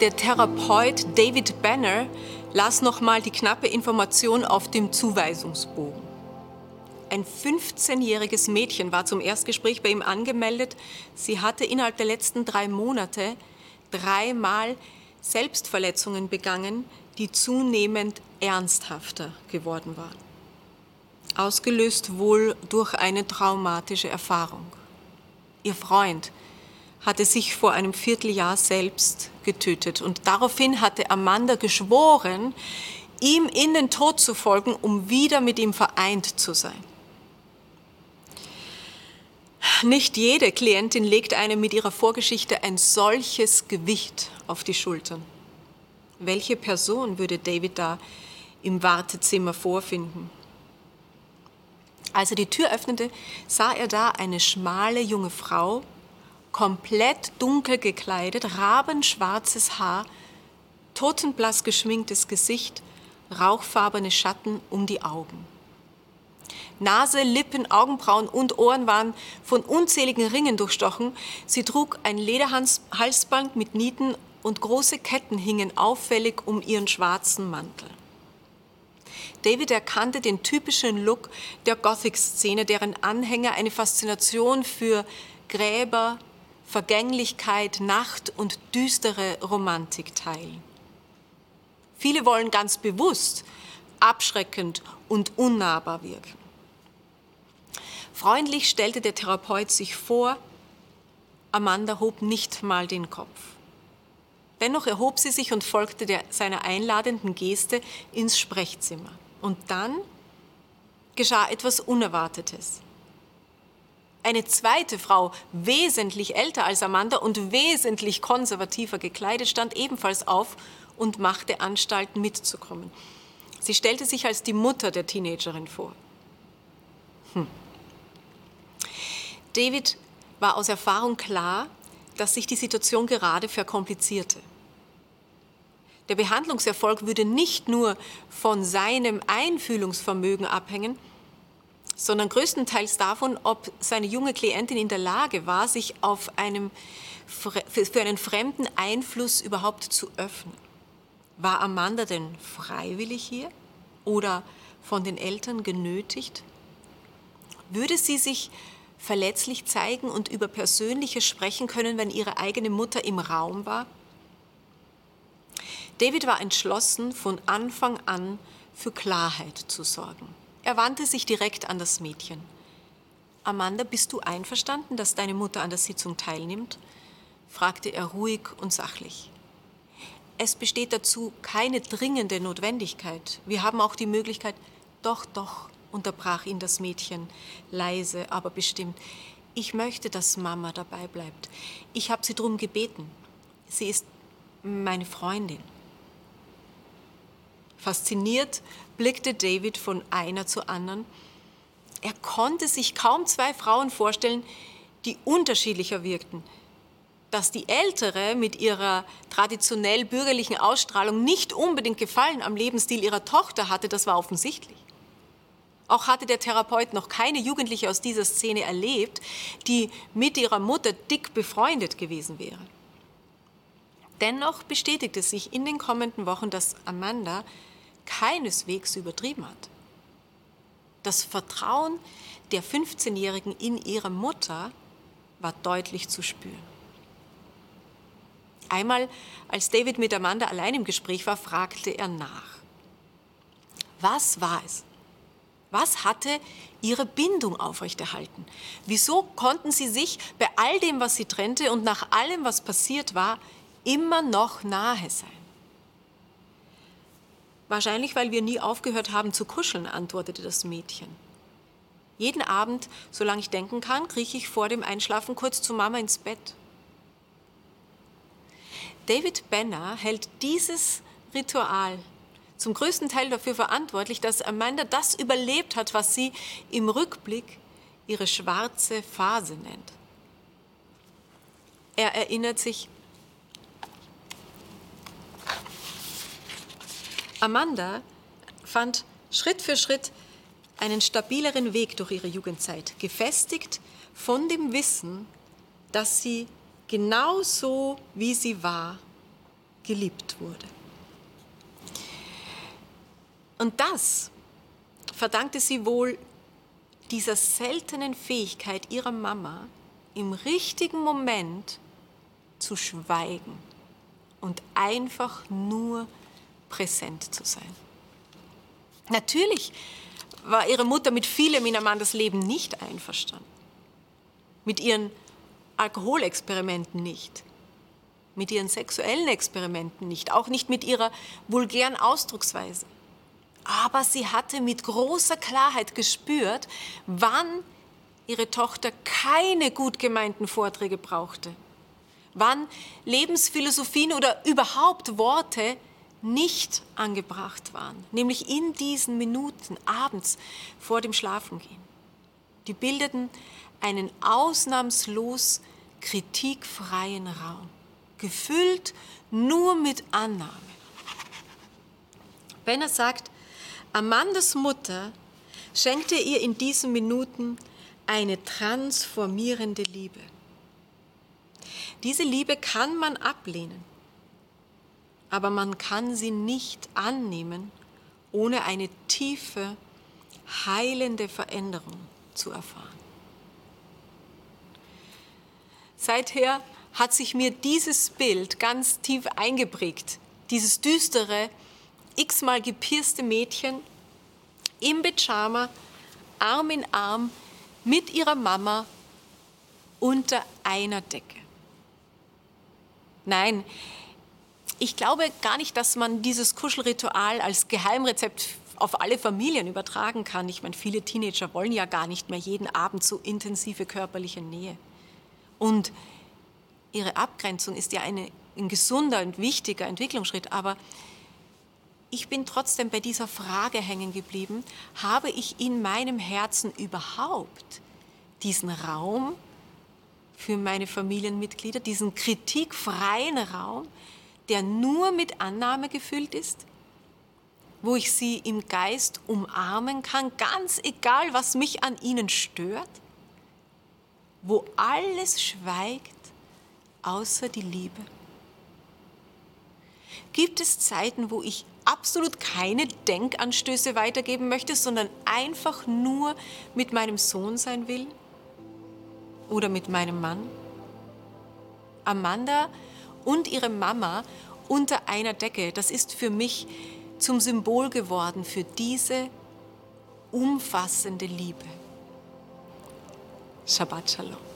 Der Therapeut David Banner las nochmal die knappe Information auf dem Zuweisungsbogen. Ein 15-jähriges Mädchen war zum Erstgespräch bei ihm angemeldet. Sie hatte innerhalb der letzten drei Monate dreimal Selbstverletzungen begangen, die zunehmend ernsthafter geworden waren. Ausgelöst wohl durch eine traumatische Erfahrung. Ihr Freund hatte sich vor einem Vierteljahr selbst getötet und daraufhin hatte Amanda geschworen, ihm in den Tod zu folgen, um wieder mit ihm vereint zu sein. Nicht jede Klientin legt einem mit ihrer Vorgeschichte ein solches Gewicht auf die Schultern. Welche Person würde David da im Wartezimmer vorfinden? Als er die Tür öffnete, sah er da eine schmale junge Frau, komplett dunkel gekleidet, rabenschwarzes Haar, totenblass geschminktes Gesicht, rauchfarbene Schatten um die Augen. Nase, Lippen, Augenbrauen und Ohren waren von unzähligen Ringen durchstochen. Sie trug ein Lederhalsband mit Nieten und große Ketten hingen auffällig um ihren schwarzen Mantel. David erkannte den typischen Look der Gothic-Szene, deren Anhänger eine Faszination für Gräber, Vergänglichkeit, Nacht und düstere Romantik teilen. Viele wollen ganz bewusst abschreckend und unnahbar wirken. Freundlich stellte der Therapeut sich vor, Amanda hob nicht mal den Kopf. Dennoch erhob sie sich und folgte der, seiner einladenden Geste ins Sprechzimmer. Und dann geschah etwas Unerwartetes. Eine zweite Frau, wesentlich älter als Amanda und wesentlich konservativer gekleidet, stand ebenfalls auf und machte Anstalten mitzukommen. Sie stellte sich als die Mutter der Teenagerin vor. Hm. David war aus Erfahrung klar, dass sich die Situation gerade verkomplizierte. Der Behandlungserfolg würde nicht nur von seinem Einfühlungsvermögen abhängen, sondern größtenteils davon, ob seine junge Klientin in der Lage war, sich auf einem, für einen fremden Einfluss überhaupt zu öffnen. War Amanda denn freiwillig hier oder von den Eltern genötigt? Würde sie sich verletzlich zeigen und über Persönliches sprechen können, wenn ihre eigene Mutter im Raum war? David war entschlossen, von Anfang an für Klarheit zu sorgen. Er wandte sich direkt an das Mädchen. Amanda, bist du einverstanden, dass deine Mutter an der Sitzung teilnimmt? fragte er ruhig und sachlich. Es besteht dazu keine dringende Notwendigkeit. Wir haben auch die Möglichkeit, doch, doch, unterbrach ihn das Mädchen leise, aber bestimmt. Ich möchte, dass Mama dabei bleibt. Ich habe sie darum gebeten. Sie ist meine Freundin. Fasziniert blickte David von einer zur anderen. Er konnte sich kaum zwei Frauen vorstellen, die unterschiedlicher wirkten. Dass die ältere mit ihrer traditionell bürgerlichen Ausstrahlung nicht unbedingt Gefallen am Lebensstil ihrer Tochter hatte, das war offensichtlich. Auch hatte der Therapeut noch keine Jugendliche aus dieser Szene erlebt, die mit ihrer Mutter dick befreundet gewesen wäre. Dennoch bestätigte sich in den kommenden Wochen, dass Amanda keineswegs übertrieben hat. Das Vertrauen der 15-Jährigen in ihre Mutter war deutlich zu spüren. Einmal, als David mit Amanda allein im Gespräch war, fragte er nach. Was war es, was hatte ihre Bindung aufrechterhalten? Wieso konnten sie sich bei all dem, was sie trennte und nach allem, was passiert war, immer noch nahe sein? Wahrscheinlich, weil wir nie aufgehört haben zu kuscheln, antwortete das Mädchen. Jeden Abend, solange ich denken kann, krieche ich vor dem Einschlafen kurz zu Mama ins Bett. David Benner hält dieses Ritual zum größten Teil dafür verantwortlich, dass Amanda das überlebt hat, was sie im Rückblick ihre schwarze Phase nennt. Er erinnert sich, Amanda fand Schritt für Schritt einen stabileren Weg durch ihre Jugendzeit, gefestigt von dem Wissen, dass sie genauso wie sie war, geliebt wurde. Und das verdankte sie wohl dieser seltenen Fähigkeit ihrer Mama, im richtigen Moment zu schweigen und einfach nur präsent zu sein. Natürlich war ihre Mutter mit vielem in Amandas Leben nicht einverstanden. Mit ihren Alkoholexperimenten nicht. Mit ihren sexuellen Experimenten nicht. Auch nicht mit ihrer vulgären Ausdrucksweise. Aber sie hatte mit großer Klarheit gespürt, wann ihre Tochter keine gut gemeinten Vorträge brauchte. Wann Lebensphilosophien oder überhaupt Worte nicht angebracht waren, nämlich in diesen Minuten abends vor dem Schlafengehen. Die bildeten einen ausnahmslos kritikfreien Raum, gefüllt nur mit Annahmen. Benner sagt, Amandas Mutter schenkte ihr in diesen Minuten eine transformierende Liebe. Diese Liebe kann man ablehnen aber man kann sie nicht annehmen, ohne eine tiefe, heilende Veränderung zu erfahren. Seither hat sich mir dieses Bild ganz tief eingeprägt, dieses düstere, x-mal gepierste Mädchen im Pyjama, Arm in Arm mit ihrer Mama unter einer Decke. Nein, ich glaube gar nicht, dass man dieses Kuschelritual als Geheimrezept auf alle Familien übertragen kann. Ich meine, viele Teenager wollen ja gar nicht mehr jeden Abend so intensive körperliche Nähe. Und ihre Abgrenzung ist ja eine, ein gesunder und wichtiger Entwicklungsschritt. Aber ich bin trotzdem bei dieser Frage hängen geblieben, habe ich in meinem Herzen überhaupt diesen Raum für meine Familienmitglieder, diesen kritikfreien Raum, der nur mit Annahme gefüllt ist, wo ich sie im Geist umarmen kann, ganz egal, was mich an ihnen stört, wo alles schweigt, außer die Liebe. Gibt es Zeiten, wo ich absolut keine Denkanstöße weitergeben möchte, sondern einfach nur mit meinem Sohn sein will? Oder mit meinem Mann? Amanda und ihre Mama unter einer Decke, das ist für mich zum Symbol geworden für diese umfassende Liebe. Shabbat Shalom.